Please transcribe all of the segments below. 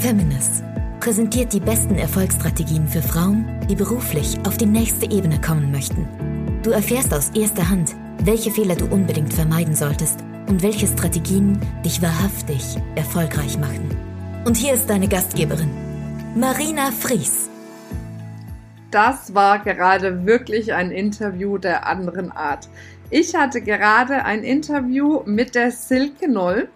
Feminist präsentiert die besten Erfolgsstrategien für Frauen, die beruflich auf die nächste Ebene kommen möchten. Du erfährst aus erster Hand, welche Fehler du unbedingt vermeiden solltest und welche Strategien dich wahrhaftig erfolgreich machen. Und hier ist deine Gastgeberin, Marina Fries. Das war gerade wirklich ein Interview der anderen Art. Ich hatte gerade ein Interview mit der Silke Noll.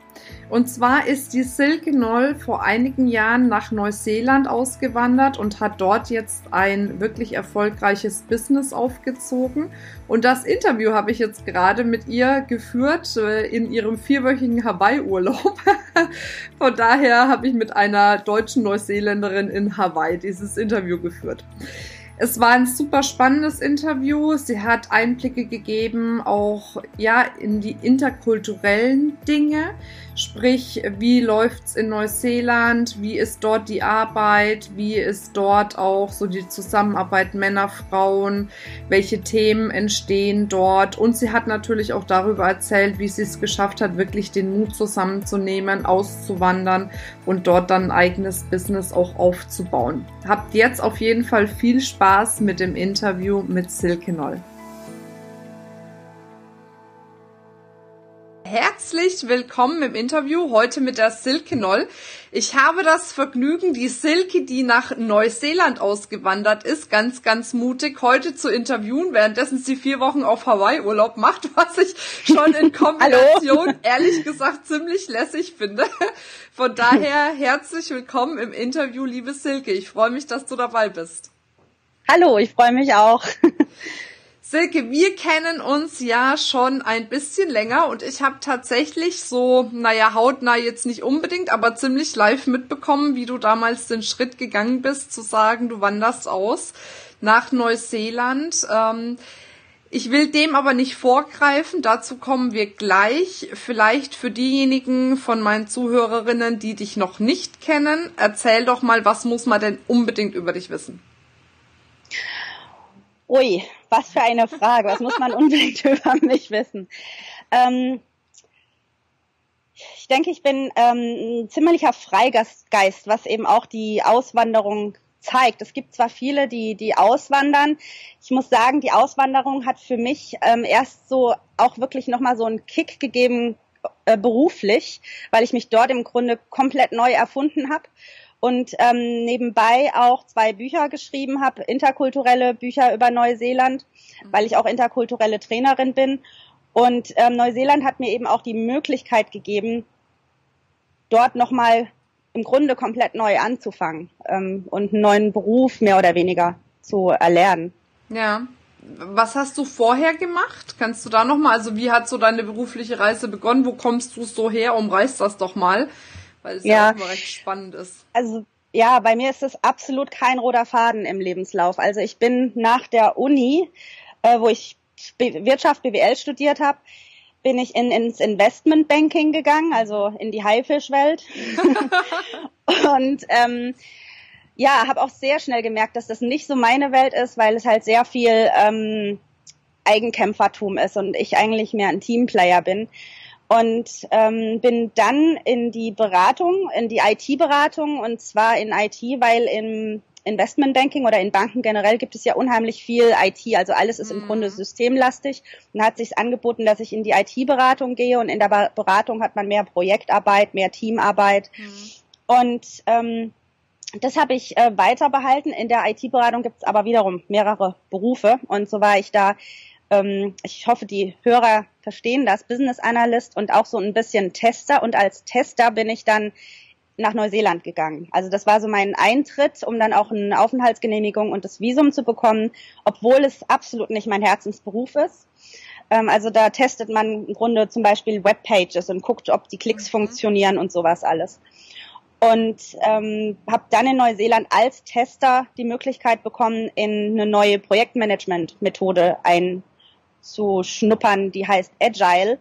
Und zwar ist die Silke Noll vor einigen Jahren nach Neuseeland ausgewandert und hat dort jetzt ein wirklich erfolgreiches Business aufgezogen. Und das Interview habe ich jetzt gerade mit ihr geführt äh, in ihrem vierwöchigen Hawaii-Urlaub. Von daher habe ich mit einer deutschen Neuseeländerin in Hawaii dieses Interview geführt. Es war ein super spannendes Interview. Sie hat Einblicke gegeben, auch ja, in die interkulturellen Dinge. Sprich, wie läuft's in Neuseeland? Wie ist dort die Arbeit? Wie ist dort auch so die Zusammenarbeit Männer, Frauen? Welche Themen entstehen dort? Und sie hat natürlich auch darüber erzählt, wie sie es geschafft hat, wirklich den Mut zusammenzunehmen, auszuwandern und dort dann ein eigenes Business auch aufzubauen. Habt jetzt auf jeden Fall viel Spaß mit dem Interview mit Silke Noll. Herzlich willkommen im Interview heute mit der Silke Noll. Ich habe das Vergnügen, die Silke, die nach Neuseeland ausgewandert ist, ganz, ganz mutig, heute zu interviewen, währenddessen sie vier Wochen auf Hawaii Urlaub macht, was ich schon in Kombination ehrlich gesagt ziemlich lässig finde. Von daher herzlich willkommen im Interview, liebe Silke. Ich freue mich, dass du dabei bist. Hallo, ich freue mich auch. Silke, wir kennen uns ja schon ein bisschen länger und ich habe tatsächlich so, naja, hautnah jetzt nicht unbedingt, aber ziemlich live mitbekommen, wie du damals den Schritt gegangen bist, zu sagen, du wanderst aus nach Neuseeland. Ähm, ich will dem aber nicht vorgreifen, dazu kommen wir gleich. Vielleicht für diejenigen von meinen Zuhörerinnen, die dich noch nicht kennen, erzähl doch mal, was muss man denn unbedingt über dich wissen? Ui, was für eine Frage. Was muss man unbedingt über mich wissen? Ähm, ich denke, ich bin ähm, ein ziemlicher Freigeist, was eben auch die Auswanderung zeigt. Es gibt zwar viele, die, die auswandern. Ich muss sagen, die Auswanderung hat für mich ähm, erst so auch wirklich nochmal so einen Kick gegeben äh, beruflich, weil ich mich dort im Grunde komplett neu erfunden habe und ähm, nebenbei auch zwei Bücher geschrieben habe, interkulturelle Bücher über Neuseeland, weil ich auch interkulturelle Trainerin bin. Und ähm, Neuseeland hat mir eben auch die Möglichkeit gegeben, dort nochmal im Grunde komplett neu anzufangen ähm, und einen neuen Beruf mehr oder weniger zu erlernen. Ja. Was hast du vorher gemacht? Kannst du da nochmal, also wie hat so deine berufliche Reise begonnen? Wo kommst du so her? Umreißt das doch mal weil es ja, ja auch immer recht spannend ist. Also ja, bei mir ist es absolut kein roter Faden im Lebenslauf. Also ich bin nach der Uni, äh, wo ich Wirtschaft BWL studiert habe, bin ich in, ins Investmentbanking gegangen, also in die Haifischwelt. und ähm, ja, habe auch sehr schnell gemerkt, dass das nicht so meine Welt ist, weil es halt sehr viel ähm, Eigenkämpfertum ist und ich eigentlich mehr ein Teamplayer bin und ähm, bin dann in die Beratung, in die IT-Beratung und zwar in IT, weil im Investmentbanking oder in Banken generell gibt es ja unheimlich viel IT, also alles ist im mhm. Grunde systemlastig und hat sich angeboten, dass ich in die IT-Beratung gehe und in der Beratung hat man mehr Projektarbeit, mehr Teamarbeit mhm. und ähm, das habe ich äh, weiter behalten. In der IT-Beratung gibt es aber wiederum mehrere Berufe und so war ich da ähm, ich hoffe, die Hörer verstehen das, Business Analyst und auch so ein bisschen Tester. Und als Tester bin ich dann nach Neuseeland gegangen. Also das war so mein Eintritt, um dann auch eine Aufenthaltsgenehmigung und das Visum zu bekommen, obwohl es absolut nicht mein Herzensberuf ist. Ähm, also da testet man im Grunde zum Beispiel Webpages und guckt, ob die Klicks mhm. funktionieren und sowas alles. Und ähm, habe dann in Neuseeland als Tester die Möglichkeit bekommen, in eine neue Projektmanagement-Methode ein zu schnuppern, die heißt Agile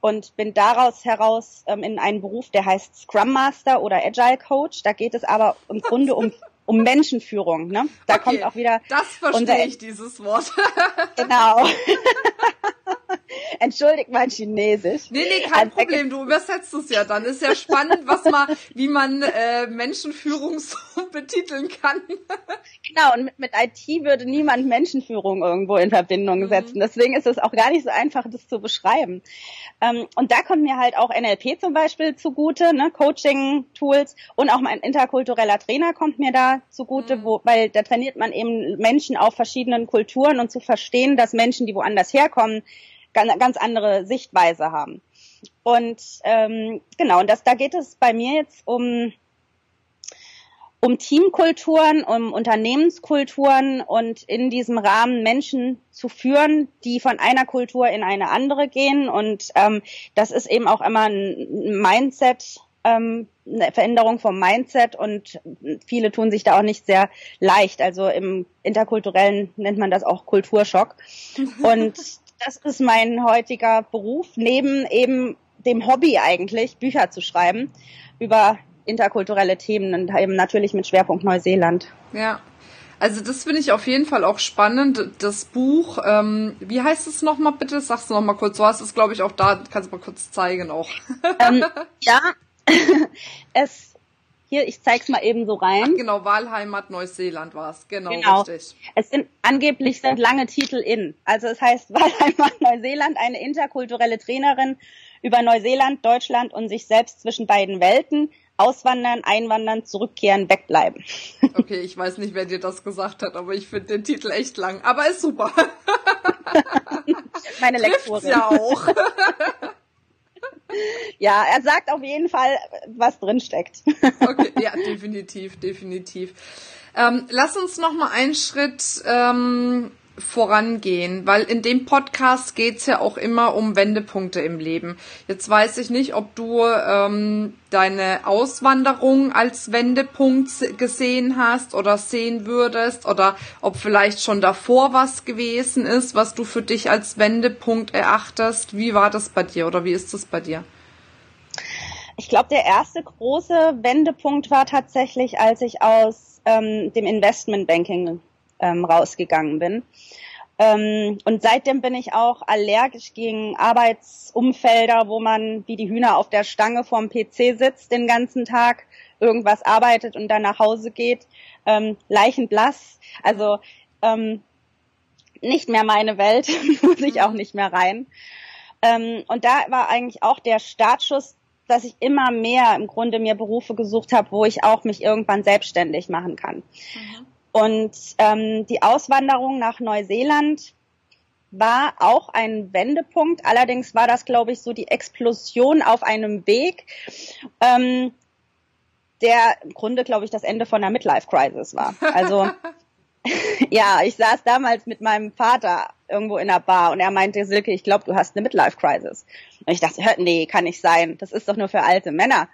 und bin daraus heraus ähm, in einen Beruf, der heißt Scrum Master oder Agile Coach. Da geht es aber im Grunde um um Menschenführung. Ne? Da okay, kommt auch wieder. Das verstehe unser, ich dieses Wort. genau. Entschuldigt mein Chinesisch. Nee, nee, kein also, Problem. Du übersetzt es ja dann. Ist ja spannend, was man, wie man äh, Menschenführung so betiteln kann. genau, und mit, mit IT würde niemand Menschenführung irgendwo in Verbindung mhm. setzen. Deswegen ist es auch gar nicht so einfach, das zu beschreiben. Ähm, und da kommt mir halt auch NLP zum Beispiel zugute, ne? Coaching-Tools und auch mein interkultureller Trainer kommt mir da zugute, mhm. wo, weil da trainiert man eben Menschen auf verschiedenen Kulturen und zu verstehen, dass Menschen, die woanders herkommen, ganz, andere Sichtweise haben. Und ähm, genau, und das, da geht es bei mir jetzt um um Teamkulturen, um Unternehmenskulturen und in diesem Rahmen Menschen zu führen, die von einer Kultur in eine andere gehen. Und ähm, das ist eben auch immer ein Mindset, ähm, eine Veränderung vom Mindset und viele tun sich da auch nicht sehr leicht. Also im interkulturellen nennt man das auch Kulturschock. Und das ist mein heutiger Beruf, neben eben dem Hobby eigentlich, Bücher zu schreiben über interkulturelle Themen und eben natürlich mit Schwerpunkt Neuseeland. Ja. Also das finde ich auf jeden Fall auch spannend. Das Buch, ähm, wie heißt es nochmal bitte? Sagst du nochmal kurz. Du hast es, glaube ich, auch da. Kannst du mal kurz zeigen auch. Ähm, ja, es hier, ich zeig's mal eben so rein. Ach, genau, Wahlheimat Neuseeland war es. Genau, genau, richtig. Es sind angeblich sind lange Titel in. Also es heißt Wahlheimat Neuseeland, eine interkulturelle Trainerin über Neuseeland, Deutschland und sich selbst zwischen beiden Welten auswandern, einwandern, zurückkehren, wegbleiben. Okay, ich weiß nicht, wer dir das gesagt hat, aber ich finde den Titel echt lang. Aber ist super. Meine Lektorin. ja auch. ja, er sagt auf jeden Fall, was drin steckt. okay, ja, definitiv, definitiv. Ähm, lass uns noch mal einen Schritt ähm, vorangehen, weil in dem Podcast geht's ja auch immer um Wendepunkte im Leben. Jetzt weiß ich nicht, ob du ähm, deine Auswanderung als Wendepunkt gesehen hast oder sehen würdest oder ob vielleicht schon davor was gewesen ist, was du für dich als Wendepunkt erachtest. Wie war das bei dir oder wie ist das bei dir? Ich glaube, der erste große Wendepunkt war tatsächlich, als ich aus ähm, dem Investmentbanking ähm, rausgegangen bin. Ähm, und seitdem bin ich auch allergisch gegen Arbeitsumfelder, wo man wie die Hühner auf der Stange vorm PC sitzt den ganzen Tag, irgendwas arbeitet und dann nach Hause geht. Ähm, leichenblass. Also ähm, nicht mehr meine Welt, muss ich auch nicht mehr rein. Ähm, und da war eigentlich auch der Startschuss, dass ich immer mehr im Grunde mir Berufe gesucht habe, wo ich auch mich irgendwann selbstständig machen kann. Mhm. Und ähm, die Auswanderung nach Neuseeland war auch ein Wendepunkt. Allerdings war das, glaube ich, so die Explosion auf einem Weg, ähm, der im Grunde, glaube ich, das Ende von einer Midlife-Crisis war. Also ja, ich saß damals mit meinem Vater irgendwo in der Bar und er meinte, Silke, ich glaube, du hast eine Midlife-Crisis. Und ich dachte, nee, kann nicht sein. Das ist doch nur für alte Männer.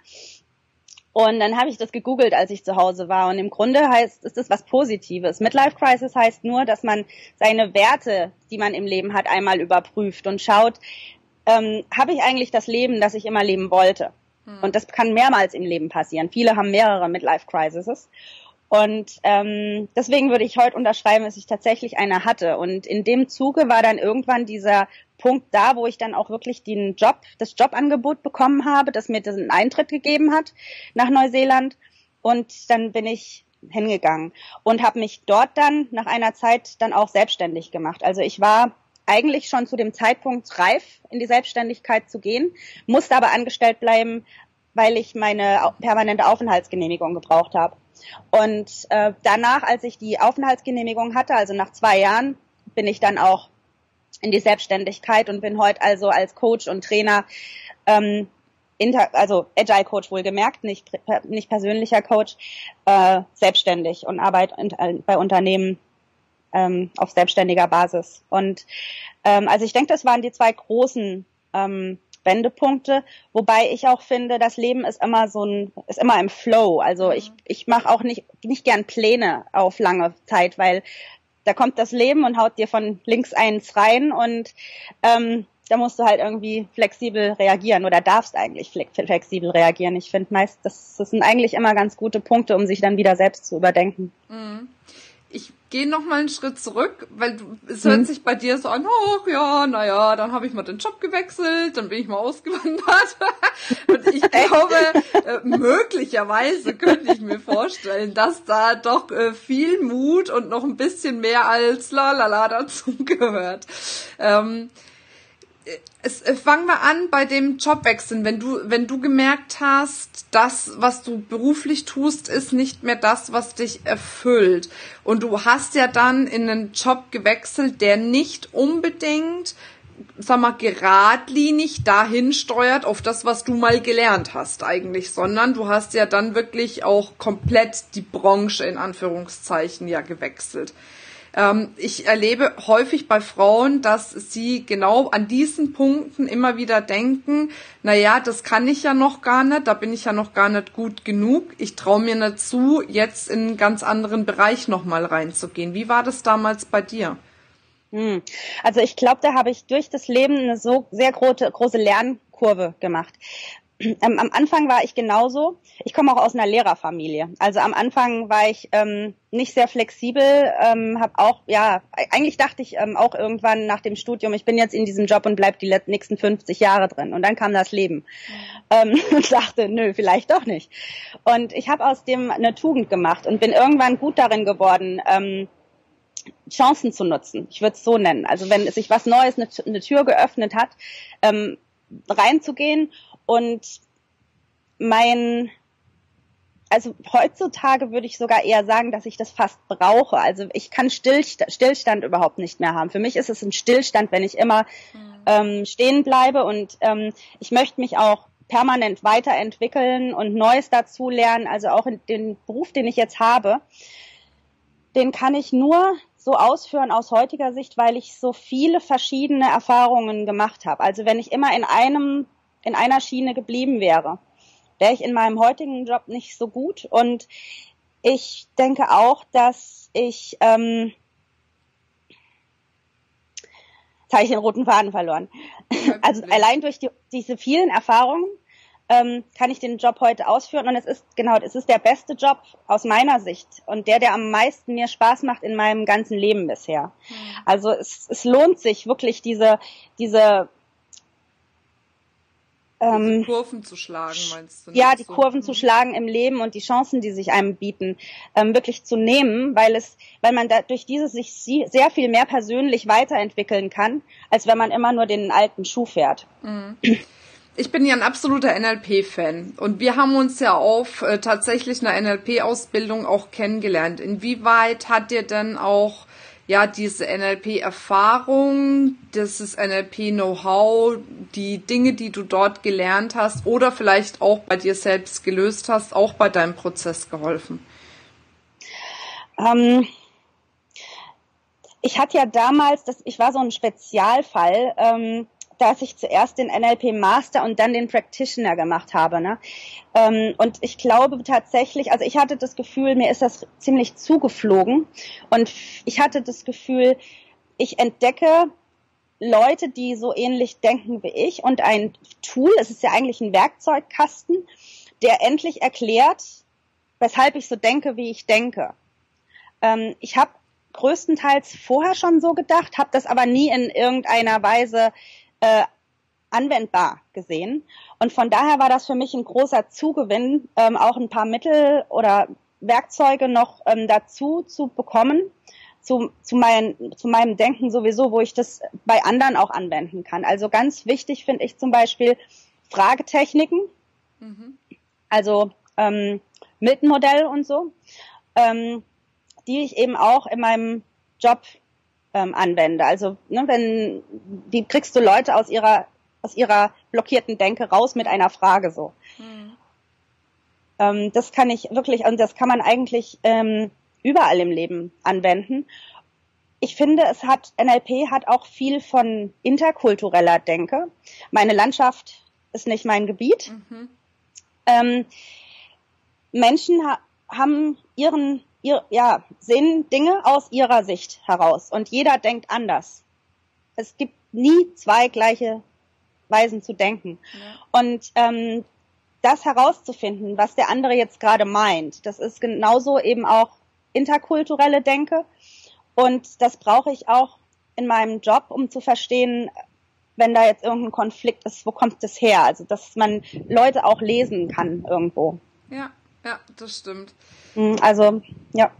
Und dann habe ich das gegoogelt, als ich zu Hause war. Und im Grunde heißt, ist das was Positives. Midlife Crisis heißt nur, dass man seine Werte, die man im Leben hat, einmal überprüft und schaut, ähm, habe ich eigentlich das Leben, das ich immer leben wollte? Hm. Und das kann mehrmals im Leben passieren. Viele haben mehrere Midlife Crises. Und ähm, deswegen würde ich heute unterschreiben, dass ich tatsächlich eine hatte. Und in dem Zuge war dann irgendwann dieser Punkt da, wo ich dann auch wirklich den Job, das Jobangebot bekommen habe, das mir diesen Eintritt gegeben hat nach Neuseeland. Und dann bin ich hingegangen und habe mich dort dann nach einer Zeit dann auch selbstständig gemacht. Also ich war eigentlich schon zu dem Zeitpunkt reif, in die Selbstständigkeit zu gehen, musste aber angestellt bleiben, weil ich meine permanente Aufenthaltsgenehmigung gebraucht habe. Und äh, danach, als ich die Aufenthaltsgenehmigung hatte, also nach zwei Jahren, bin ich dann auch in die Selbstständigkeit und bin heute also als Coach und Trainer, ähm, inter, also Agile Coach wohlgemerkt, nicht, nicht persönlicher Coach, äh, selbstständig und arbeite äh, bei Unternehmen ähm, auf selbstständiger Basis. Und ähm, also ich denke, das waren die zwei großen ähm, Wendepunkte, wobei ich auch finde, das Leben ist immer so ein, ist immer im Flow. Also ich, ich mache auch nicht, nicht gern Pläne auf lange Zeit, weil da kommt das Leben und haut dir von links eins rein und ähm, da musst du halt irgendwie flexibel reagieren oder darfst eigentlich flexibel reagieren. Ich finde meist, das, das sind eigentlich immer ganz gute Punkte, um sich dann wieder selbst zu überdenken. Mhm. Ich gehe noch mal einen Schritt zurück, weil es hört hm. sich bei dir so an, ach ja, naja, dann habe ich mal den Job gewechselt, dann bin ich mal ausgewandert. Und ich glaube, äh, möglicherweise könnte ich mir vorstellen, dass da doch äh, viel Mut und noch ein bisschen mehr als la la la dazu gehört. Ähm, es, äh, fangen wir an bei dem Jobwechseln. Wenn du, wenn du gemerkt hast, das, was du beruflich tust, ist nicht mehr das, was dich erfüllt. Und du hast ja dann in einen Job gewechselt, der nicht unbedingt, sag mal, geradlinig dahin steuert auf das, was du mal gelernt hast eigentlich, sondern du hast ja dann wirklich auch komplett die Branche in Anführungszeichen ja gewechselt. Ähm, ich erlebe häufig bei Frauen, dass sie genau an diesen Punkten immer wieder denken, na ja, das kann ich ja noch gar nicht, da bin ich ja noch gar nicht gut genug. Ich traue mir nicht zu, jetzt in einen ganz anderen Bereich nochmal reinzugehen. Wie war das damals bei dir? Hm. Also ich glaube, da habe ich durch das Leben eine so sehr große, große Lernkurve gemacht. Ähm, am Anfang war ich genauso. Ich komme auch aus einer Lehrerfamilie. Also am Anfang war ich ähm, nicht sehr flexibel, ähm, habe auch, ja, eigentlich dachte ich ähm, auch irgendwann nach dem Studium, ich bin jetzt in diesem Job und bleib die nächsten 50 Jahre drin. Und dann kam das Leben. Ähm, und dachte, nö, vielleicht doch nicht. Und ich habe aus dem eine Tugend gemacht und bin irgendwann gut darin geworden, ähm, Chancen zu nutzen. Ich würde es so nennen. Also wenn sich was Neues, eine, eine Tür geöffnet hat, ähm, reinzugehen und mein, also heutzutage würde ich sogar eher sagen, dass ich das fast brauche. Also ich kann Stillstand, Stillstand überhaupt nicht mehr haben. Für mich ist es ein Stillstand, wenn ich immer mhm. ähm, stehen bleibe und ähm, ich möchte mich auch permanent weiterentwickeln und Neues dazu lernen. Also auch in den Beruf, den ich jetzt habe, den kann ich nur so ausführen aus heutiger Sicht, weil ich so viele verschiedene Erfahrungen gemacht habe. Also wenn ich immer in einem in einer Schiene geblieben wäre, wäre ich in meinem heutigen Job nicht so gut. Und ich denke auch, dass ich, ähm, jetzt habe ich den roten Faden verloren. Also allein durch die, diese vielen Erfahrungen ähm, kann ich den Job heute ausführen und es ist genau, es ist der beste Job aus meiner Sicht und der, der am meisten mir Spaß macht in meinem ganzen Leben bisher. Mhm. Also es, es lohnt sich wirklich diese diese ähm, die Kurven zu schlagen, meinst du? Ja, die so? Kurven zu mhm. schlagen im Leben und die Chancen, die sich einem bieten, ähm, wirklich zu nehmen, weil es, weil man da durch dieses sich sehr viel mehr persönlich weiterentwickeln kann, als wenn man immer nur den alten Schuh fährt. Mhm. Ich bin ja ein absoluter NLP-Fan und wir haben uns ja auf äh, tatsächlich einer NLP-Ausbildung auch kennengelernt. Inwieweit hat dir denn auch ja, diese NLP-Erfahrung, dieses NLP-Know-how, die Dinge, die du dort gelernt hast oder vielleicht auch bei dir selbst gelöst hast, auch bei deinem Prozess geholfen? Ähm, ich hatte ja damals, das, ich war so ein Spezialfall, ähm, dass ich zuerst den NLP Master und dann den Practitioner gemacht habe. Ne? Ähm, und ich glaube tatsächlich, also ich hatte das Gefühl, mir ist das ziemlich zugeflogen und ich hatte das Gefühl, ich entdecke Leute, die so ähnlich denken wie ich und ein Tool, es ist ja eigentlich ein Werkzeugkasten, der endlich erklärt, weshalb ich so denke, wie ich denke. Ähm, ich habe größtenteils vorher schon so gedacht, habe das aber nie in irgendeiner Weise äh, anwendbar gesehen. Und von daher war das für mich ein großer Zugewinn, ähm, auch ein paar Mittel oder Werkzeuge noch ähm, dazu zu bekommen, zu, zu, mein, zu meinem Denken sowieso, wo ich das bei anderen auch anwenden kann. Also ganz wichtig finde ich zum Beispiel Fragetechniken, mhm. also ähm, Milton-Modell und so, ähm, die ich eben auch in meinem Job ähm, anwende. Also ne, wenn wie kriegst du Leute aus ihrer aus ihrer blockierten Denke raus mit einer Frage so. Mhm. Ähm, das kann ich wirklich und das kann man eigentlich ähm, überall im Leben anwenden. Ich finde, es hat NLP hat auch viel von interkultureller Denke. Meine Landschaft ist nicht mein Gebiet. Mhm. Ähm, Menschen ha haben ihren ihr, ja, sehen Dinge aus ihrer Sicht heraus und jeder denkt anders. Es gibt nie zwei gleiche Weisen zu denken. Ja. Und ähm, das herauszufinden, was der andere jetzt gerade meint, das ist genauso eben auch interkulturelle Denke. Und das brauche ich auch in meinem Job, um zu verstehen, wenn da jetzt irgendein Konflikt ist, wo kommt das her? Also, dass man Leute auch lesen kann irgendwo. Ja, ja, das stimmt. Hm, also, ja.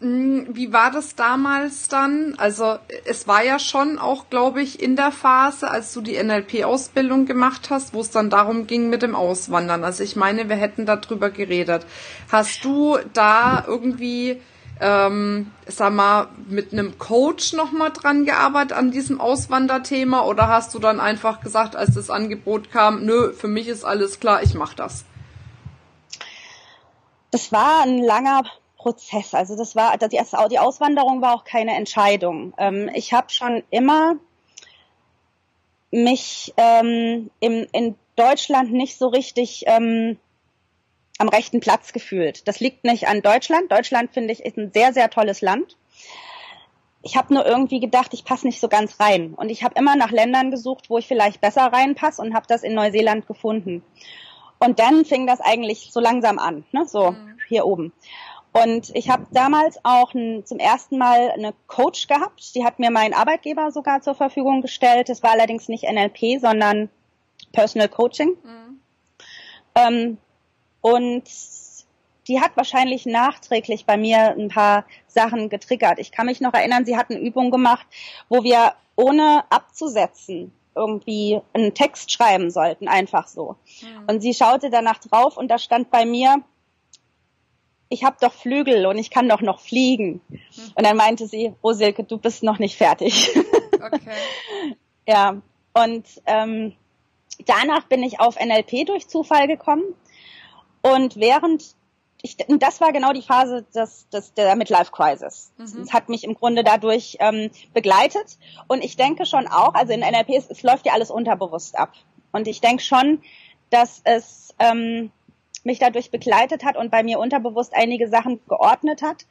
Hm, wie war das damals dann? Also es war ja schon auch, glaube ich, in der Phase, als du die NLP-Ausbildung gemacht hast, wo es dann darum ging mit dem Auswandern. Also ich meine, wir hätten darüber geredet. Hast du da irgendwie, ähm, sag mal, mit einem Coach nochmal dran gearbeitet an diesem Auswanderthema oder hast du dann einfach gesagt, als das Angebot kam, nö, für mich ist alles klar, ich mach das? Das war ein langer Prozess. Also das war, die, Auswanderung war auch keine Entscheidung. Ähm, ich habe schon immer mich ähm, in Deutschland nicht so richtig ähm, am rechten Platz gefühlt. Das liegt nicht an Deutschland. Deutschland finde ich ist ein sehr, sehr tolles Land. Ich habe nur irgendwie gedacht, ich passe nicht so ganz rein. Und ich habe immer nach Ländern gesucht, wo ich vielleicht besser reinpasse und habe das in Neuseeland gefunden. Und dann fing das eigentlich so langsam an, ne? so mhm. hier oben. Und ich habe damals auch ein, zum ersten Mal eine Coach gehabt. Die hat mir mein Arbeitgeber sogar zur Verfügung gestellt. Es war allerdings nicht NLP, sondern Personal Coaching. Mhm. Ähm, und die hat wahrscheinlich nachträglich bei mir ein paar Sachen getriggert. Ich kann mich noch erinnern, sie hat eine Übung gemacht, wo wir ohne abzusetzen irgendwie einen Text schreiben sollten, einfach so. Mhm. Und sie schaute danach drauf und da stand bei mir, ich habe doch Flügel und ich kann doch noch fliegen. Und dann meinte sie, oh Silke, du bist noch nicht fertig. Okay. ja, und ähm, danach bin ich auf NLP durch Zufall gekommen. Und während ich, das war genau die Phase des, des, der Midlife Crisis. Mhm. Das hat mich im Grunde dadurch ähm, begleitet. Und ich denke schon auch, also in NLP, es, es läuft ja alles unterbewusst ab. Und ich denke schon, dass es ähm, mich dadurch begleitet hat und bei mir unterbewusst einige Sachen geordnet hat.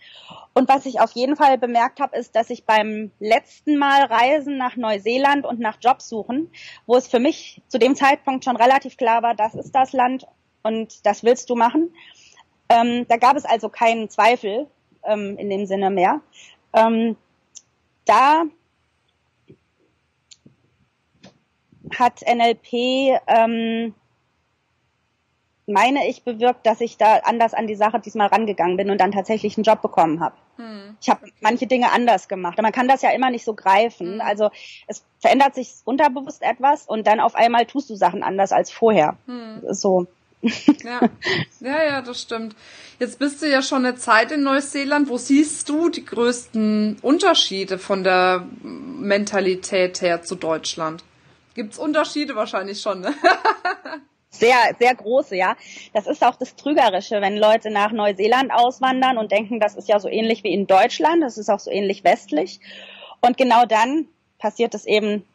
Und was ich auf jeden Fall bemerkt habe, ist, dass ich beim letzten Mal Reisen nach Neuseeland und nach Jobsuchen, wo es für mich zu dem Zeitpunkt schon relativ klar war, das ist das Land und das willst du machen. Ähm, da gab es also keinen Zweifel ähm, in dem Sinne mehr. Ähm, da hat NLP ähm, meine ich, bewirkt, dass ich da anders an die Sache diesmal rangegangen bin und dann tatsächlich einen Job bekommen habe. Hm. Ich habe manche Dinge anders gemacht. man kann das ja immer nicht so greifen. Hm. Also es verändert sich unterbewusst etwas und dann auf einmal tust du Sachen anders als vorher. Hm. So. Ja. ja, ja, das stimmt. Jetzt bist du ja schon eine Zeit in Neuseeland. Wo siehst du die größten Unterschiede von der Mentalität her zu Deutschland? Gibt's Unterschiede wahrscheinlich schon, ne? sehr, sehr große, ja. Das ist auch das Trügerische, wenn Leute nach Neuseeland auswandern und denken, das ist ja so ähnlich wie in Deutschland, das ist auch so ähnlich westlich. Und genau dann passiert es eben,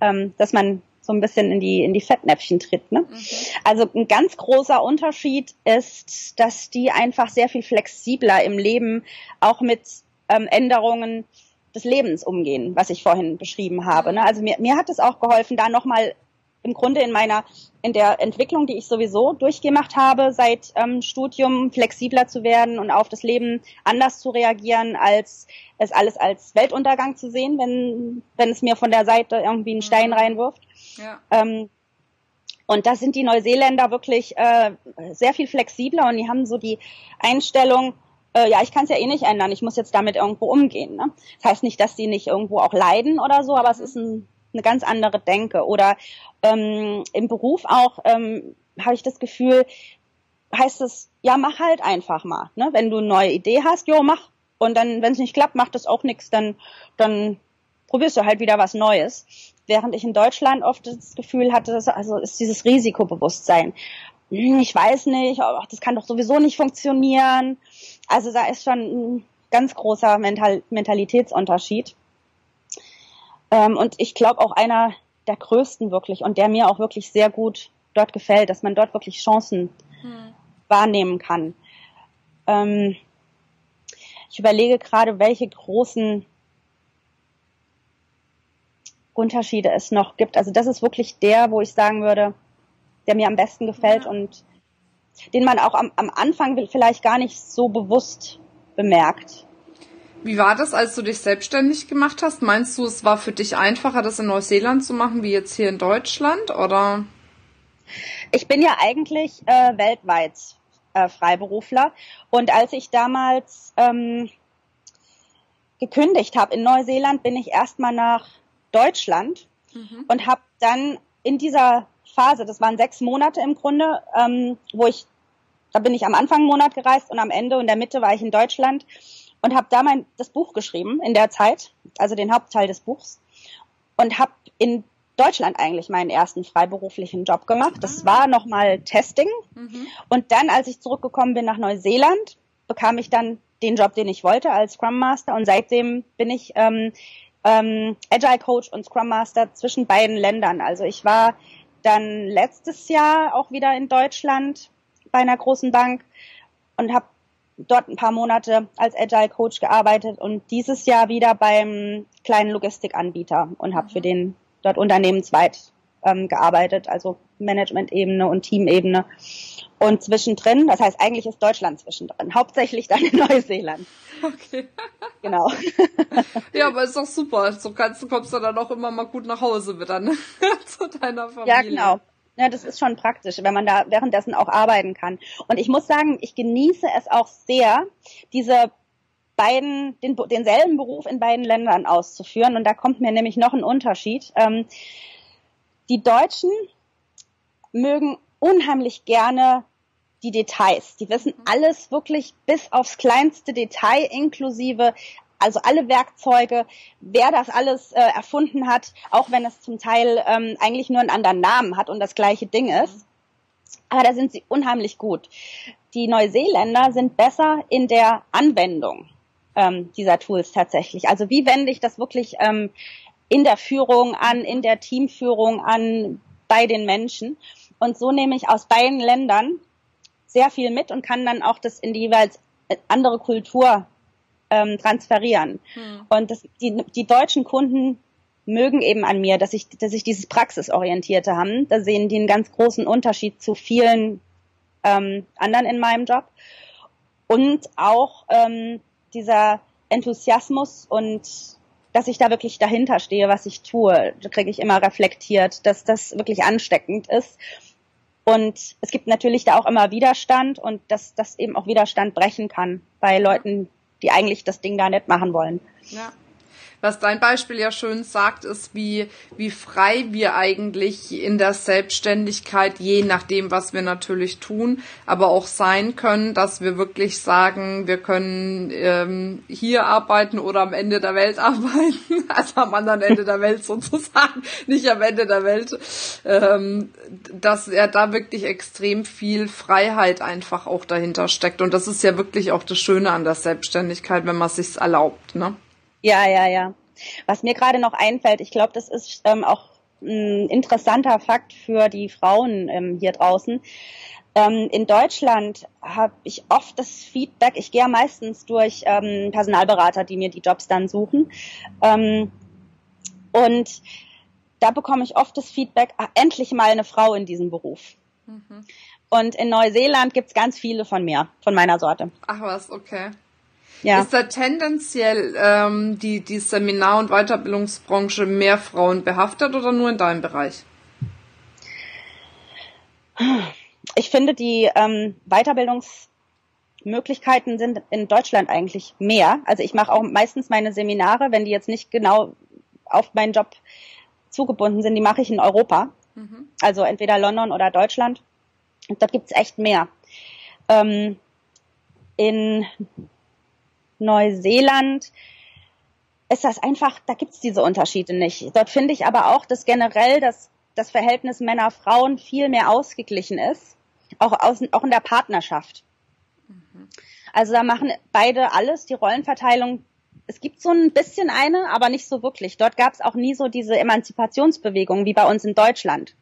ähm, dass man so ein bisschen in die, in die Fettnäpfchen tritt. Ne? Mhm. Also ein ganz großer Unterschied ist, dass die einfach sehr viel flexibler im Leben auch mit ähm, Änderungen des Lebens umgehen, was ich vorhin beschrieben habe. Ne? Also mir, mir hat es auch geholfen, da nochmal im Grunde in meiner, in der Entwicklung, die ich sowieso durchgemacht habe, seit ähm, Studium flexibler zu werden und auf das Leben anders zu reagieren, als es alles als Weltuntergang zu sehen, wenn, wenn es mir von der Seite irgendwie einen Stein mhm. reinwirft. Ja. Ähm, und da sind die Neuseeländer wirklich äh, sehr viel flexibler und die haben so die Einstellung, äh, ja, ich kann es ja eh nicht ändern, ich muss jetzt damit irgendwo umgehen. Ne? Das heißt nicht, dass sie nicht irgendwo auch leiden oder so, aber es ist ein eine ganz andere Denke. Oder ähm, im Beruf auch ähm, habe ich das Gefühl, heißt es, ja, mach halt einfach mal. Ne? Wenn du eine neue Idee hast, jo, mach. Und dann, wenn es nicht klappt, macht das auch nichts, dann, dann probierst du halt wieder was Neues. Während ich in Deutschland oft das Gefühl hatte, dass, also ist dieses Risikobewusstsein. Hm, ich weiß nicht, oh, das kann doch sowieso nicht funktionieren. Also da ist schon ein ganz großer Mental Mentalitätsunterschied. Ähm, und ich glaube auch einer der größten wirklich und der mir auch wirklich sehr gut dort gefällt, dass man dort wirklich Chancen hm. wahrnehmen kann. Ähm, ich überlege gerade, welche großen Unterschiede es noch gibt. Also das ist wirklich der, wo ich sagen würde, der mir am besten gefällt ja. und den man auch am, am Anfang vielleicht gar nicht so bewusst bemerkt. Wie war das, als du dich selbstständig gemacht hast? Meinst du, es war für dich einfacher, das in Neuseeland zu machen, wie jetzt hier in Deutschland, oder? Ich bin ja eigentlich äh, weltweit äh, Freiberufler und als ich damals ähm, gekündigt habe in Neuseeland, bin ich erstmal nach Deutschland mhm. und habe dann in dieser Phase, das waren sechs Monate im Grunde, ähm, wo ich, da bin ich am Anfang einen Monat gereist und am Ende und der Mitte war ich in Deutschland und habe da mein das Buch geschrieben in der Zeit, also den Hauptteil des Buchs und habe in Deutschland eigentlich meinen ersten freiberuflichen Job gemacht. Das war nochmal Testing mhm. und dann, als ich zurückgekommen bin nach Neuseeland, bekam ich dann den Job, den ich wollte als Scrum Master und seitdem bin ich ähm, ähm, Agile Coach und Scrum Master zwischen beiden Ländern. Also ich war dann letztes Jahr auch wieder in Deutschland bei einer großen Bank und habe dort ein paar Monate als Agile Coach gearbeitet und dieses Jahr wieder beim kleinen Logistikanbieter und habe für den dort unternehmensweit ähm, gearbeitet, also Management-Ebene und Teamebene. Und zwischendrin, das heißt eigentlich ist Deutschland zwischendrin, hauptsächlich dann in Neuseeland. Okay. Genau. ja, aber ist doch super. So kannst du kommst du dann auch immer mal gut nach Hause wieder, ne? Zu deiner Familie. Ja, genau. Ja, das ist schon praktisch, wenn man da währenddessen auch arbeiten kann. Und ich muss sagen, ich genieße es auch sehr, diese beiden, den, denselben Beruf in beiden Ländern auszuführen. Und da kommt mir nämlich noch ein Unterschied. Ähm, die Deutschen mögen unheimlich gerne die Details. Die wissen mhm. alles wirklich bis aufs kleinste Detail inklusive also alle Werkzeuge, wer das alles äh, erfunden hat, auch wenn es zum Teil ähm, eigentlich nur einen anderen Namen hat und das gleiche Ding ist. Aber da sind sie unheimlich gut. Die Neuseeländer sind besser in der Anwendung ähm, dieser Tools tatsächlich. Also wie wende ich das wirklich ähm, in der Führung an, in der Teamführung an, bei den Menschen. Und so nehme ich aus beiden Ländern sehr viel mit und kann dann auch das in die jeweils andere Kultur ähm, transferieren. Hm. Und das, die, die deutschen Kunden mögen eben an mir, dass ich, dass ich dieses Praxisorientierte haben. Da sehen die einen ganz großen Unterschied zu vielen ähm, anderen in meinem Job. Und auch ähm, dieser Enthusiasmus und dass ich da wirklich dahinter stehe, was ich tue, kriege ich immer reflektiert, dass das wirklich ansteckend ist. Und es gibt natürlich da auch immer Widerstand und dass das eben auch Widerstand brechen kann bei Leuten, die eigentlich das Ding da nicht machen wollen. Ja. Was dein Beispiel ja schön sagt, ist, wie, wie frei wir eigentlich in der Selbstständigkeit, je nachdem, was wir natürlich tun, aber auch sein können, dass wir wirklich sagen, wir können ähm, hier arbeiten oder am Ende der Welt arbeiten, also am anderen Ende der Welt sozusagen, nicht am Ende der Welt, ähm, dass er da wirklich extrem viel Freiheit einfach auch dahinter steckt. Und das ist ja wirklich auch das Schöne an der Selbstständigkeit, wenn man sich's erlaubt, ne? Ja, ja, ja. Was mir gerade noch einfällt, ich glaube, das ist ähm, auch ein interessanter Fakt für die Frauen ähm, hier draußen. Ähm, in Deutschland habe ich oft das Feedback, ich gehe meistens durch ähm, Personalberater, die mir die Jobs dann suchen. Ähm, und da bekomme ich oft das Feedback, ach, endlich mal eine Frau in diesem Beruf. Mhm. Und in Neuseeland gibt's ganz viele von mir, von meiner Sorte. Ach was, okay. Ja. Ist da tendenziell ähm, die, die Seminar- und Weiterbildungsbranche mehr Frauen behaftet oder nur in deinem Bereich? Ich finde, die ähm, Weiterbildungsmöglichkeiten sind in Deutschland eigentlich mehr. Also ich mache auch meistens meine Seminare, wenn die jetzt nicht genau auf meinen Job zugebunden sind, die mache ich in Europa. Mhm. Also entweder London oder Deutschland. Und dort gibt's echt mehr. Ähm, in Neuseeland ist das einfach, da gibt's diese Unterschiede nicht. Dort finde ich aber auch, dass generell das, das Verhältnis Männer-Frauen viel mehr ausgeglichen ist, auch, aus, auch in der Partnerschaft. Mhm. Also da machen beide alles, die Rollenverteilung. Es gibt so ein bisschen eine, aber nicht so wirklich. Dort gab es auch nie so diese Emanzipationsbewegung wie bei uns in Deutschland.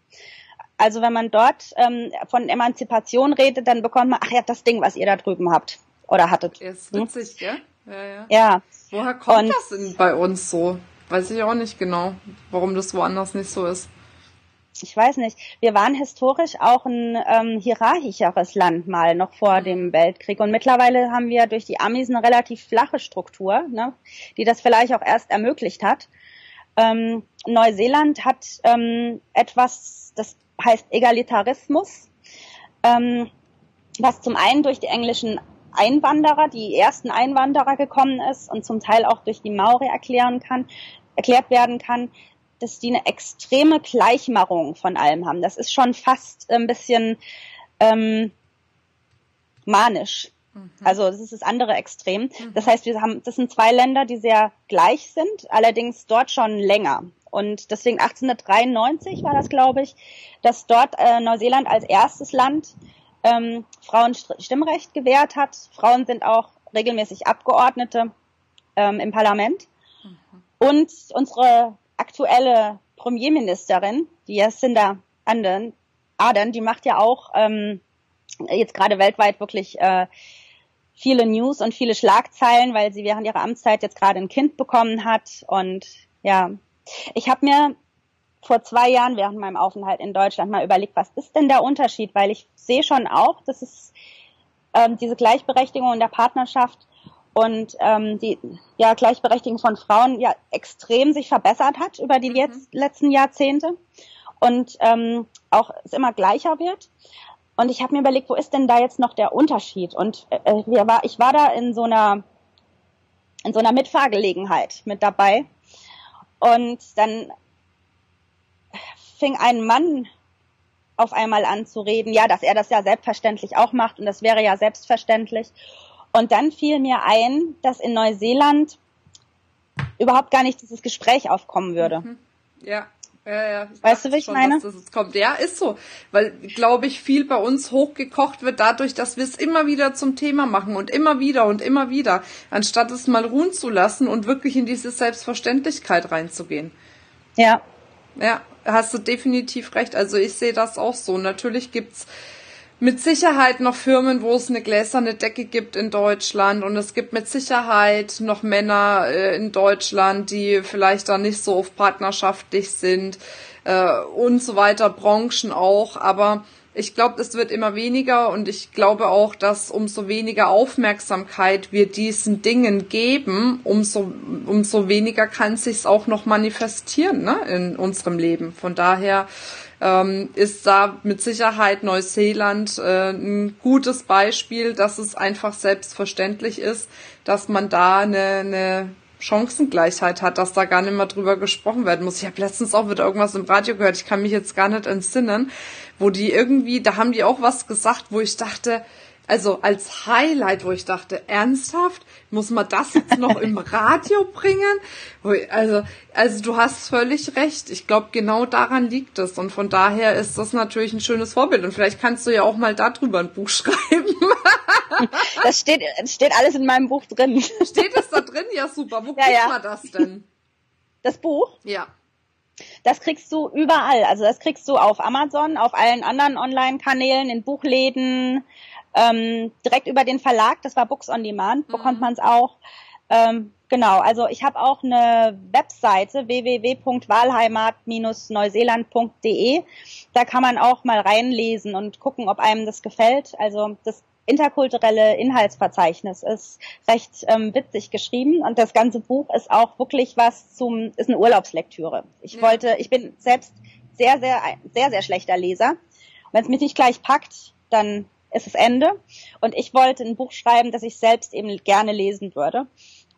Also wenn man dort ähm, von Emanzipation redet, dann bekommt man, ach ja, das Ding, was ihr da drüben habt oder hattet. Ist hm? witzig, hm? gell? Ja, ja. ja. Woher kommt Und, das denn bei uns so? Weiß ich auch nicht genau, warum das woanders nicht so ist. ich weiß nicht, wir waren historisch auch ein ähm, hierarchischeres Land mal noch vor dem Weltkrieg und mittlerweile haben wir durch die Amis eine relativ flache Struktur, ne, die das vielleicht auch erst ermöglicht hat. Ähm, Neuseeland hat ähm, etwas, das heißt Egalitarismus, ähm, was zum einen durch die englischen Einwanderer, die ersten Einwanderer gekommen ist und zum Teil auch durch die Maori erklären kann, erklärt werden kann, dass die eine extreme Gleichmachung von allem haben. Das ist schon fast ein bisschen ähm, manisch. Mhm. Also das ist das andere Extrem. Mhm. Das heißt, wir haben, das sind zwei Länder, die sehr gleich sind, allerdings dort schon länger. Und deswegen 1893 war das, glaube ich, dass dort äh, Neuseeland als erstes Land ähm, Frauen Stimmrecht gewährt hat. Frauen sind auch regelmäßig Abgeordnete ähm, im Parlament. Mhm. Und unsere aktuelle Premierministerin, die Jacinda Ardern, Ardern, die macht ja auch ähm, jetzt gerade weltweit wirklich äh, viele News und viele Schlagzeilen, weil sie während ihrer Amtszeit jetzt gerade ein Kind bekommen hat. Und ja, ich habe mir vor zwei Jahren während meinem Aufenthalt in Deutschland mal überlegt, was ist denn der Unterschied? Weil ich sehe schon auch, dass es ähm, diese Gleichberechtigung in der Partnerschaft und ähm, die ja, Gleichberechtigung von Frauen ja extrem sich verbessert hat über die mhm. jetzt, letzten Jahrzehnte und ähm, auch es immer gleicher wird. Und ich habe mir überlegt, wo ist denn da jetzt noch der Unterschied? Und äh, wir war, ich war da in so einer in so einer Mitfahrgelegenheit mit dabei. Und dann fing ein Mann auf einmal an zu reden, ja, dass er das ja selbstverständlich auch macht und das wäre ja selbstverständlich. Und dann fiel mir ein, dass in Neuseeland überhaupt gar nicht dieses Gespräch aufkommen würde. Mhm. Ja. Ja, ja. Ich weißt du, wie ich schon, meine? Dass das kommt. Ja, ist so. Weil, glaube ich, viel bei uns hochgekocht wird dadurch, dass wir es immer wieder zum Thema machen und immer wieder und immer wieder, anstatt es mal ruhen zu lassen und wirklich in diese Selbstverständlichkeit reinzugehen. Ja. Ja, hast du definitiv recht. Also ich sehe das auch so. Natürlich gibt's mit Sicherheit noch Firmen, wo es eine gläserne Decke gibt in Deutschland und es gibt mit Sicherheit noch Männer äh, in Deutschland, die vielleicht da nicht so auf partnerschaftlich sind äh, und so weiter, Branchen auch, aber ich glaube, es wird immer weniger und ich glaube auch, dass umso weniger Aufmerksamkeit wir diesen Dingen geben, umso, umso weniger kann sich's auch noch manifestieren ne, in unserem Leben. Von daher ähm, ist da mit Sicherheit Neuseeland äh, ein gutes Beispiel, dass es einfach selbstverständlich ist, dass man da eine, eine Chancengleichheit hat, dass da gar nicht mehr drüber gesprochen werden muss. Ich habe letztens auch wieder irgendwas im Radio gehört, ich kann mich jetzt gar nicht entsinnen, wo die irgendwie, da haben die auch was gesagt, wo ich dachte, also als Highlight, wo ich dachte, ernsthaft, muss man das jetzt noch im Radio bringen? Also, also du hast völlig recht. Ich glaube, genau daran liegt es. Und von daher ist das natürlich ein schönes Vorbild. Und vielleicht kannst du ja auch mal darüber ein Buch schreiben. Das steht, steht alles in meinem Buch drin. Steht es da drin? Ja, super. Wo ja, kriegt ja. man das denn? Das Buch? Ja. Das kriegst du überall. Also das kriegst du auf Amazon, auf allen anderen Online-Kanälen, in Buchläden, ähm, direkt über den Verlag, das war Books on Demand, bekommt mhm. man es auch. Ähm, genau, also ich habe auch eine Webseite www.wahlheimat-neuseeland.de. Da kann man auch mal reinlesen und gucken, ob einem das gefällt. Also das interkulturelle Inhaltsverzeichnis ist recht ähm, witzig geschrieben und das ganze Buch ist auch wirklich was zum, ist eine Urlaubslektüre. Ich ja. wollte, ich bin selbst sehr, sehr, sehr, sehr schlechter Leser. Wenn es mich nicht gleich packt, dann ist das Ende. Und ich wollte ein Buch schreiben, das ich selbst eben gerne lesen würde.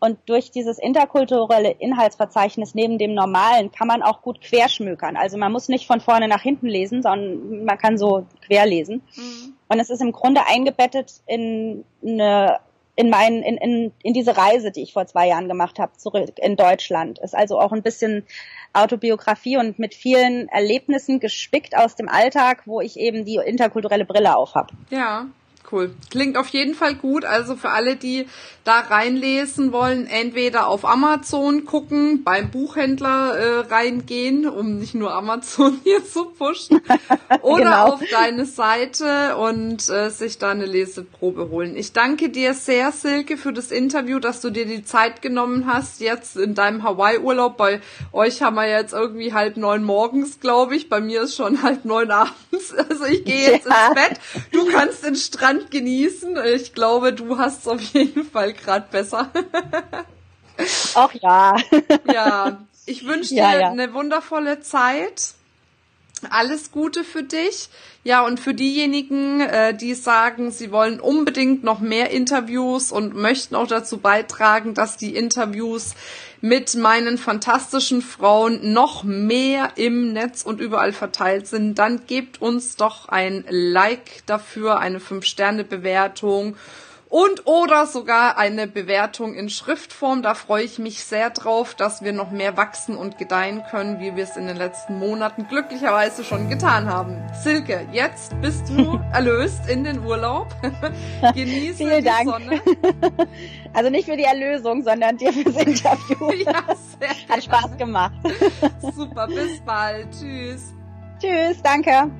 Und durch dieses interkulturelle Inhaltsverzeichnis neben dem normalen kann man auch gut querschmökern. Also man muss nicht von vorne nach hinten lesen, sondern man kann so quer lesen. Mhm. Und es ist im Grunde eingebettet in eine in, mein, in, in, in diese Reise, die ich vor zwei Jahren gemacht habe, zurück in Deutschland. Ist also auch ein bisschen Autobiografie und mit vielen Erlebnissen gespickt aus dem Alltag, wo ich eben die interkulturelle Brille auf habe. Ja, Cool. Klingt auf jeden Fall gut. Also für alle, die da reinlesen wollen, entweder auf Amazon gucken, beim Buchhändler äh, reingehen, um nicht nur Amazon hier zu pushen, oder genau. auf deine Seite und äh, sich da eine Leseprobe holen. Ich danke dir sehr, Silke, für das Interview, dass du dir die Zeit genommen hast, jetzt in deinem Hawaii-Urlaub. Bei euch haben wir jetzt irgendwie halb neun morgens, glaube ich. Bei mir ist schon halb neun abends. Also ich gehe jetzt ja. ins Bett. Du kannst den Strand genießen. Ich glaube, du hast es auf jeden Fall gerade besser. Ach ja. Ja, ich wünsche dir ja, ja. eine wundervolle Zeit. Alles Gute für dich. Ja, und für diejenigen, äh, die sagen, sie wollen unbedingt noch mehr Interviews und möchten auch dazu beitragen, dass die Interviews mit meinen fantastischen Frauen noch mehr im Netz und überall verteilt sind, dann gebt uns doch ein Like dafür, eine 5-Sterne-Bewertung und oder sogar eine Bewertung in Schriftform. Da freue ich mich sehr drauf, dass wir noch mehr wachsen und gedeihen können, wie wir es in den letzten Monaten glücklicherweise schon getan haben. Silke, jetzt bist du erlöst in den Urlaub. Genieße Vielen die Dank. Sonne. Also nicht für die Erlösung, sondern dir fürs Interview. ja, sehr Hat Spaß gemacht. Super, bis bald. Tschüss. Tschüss, danke.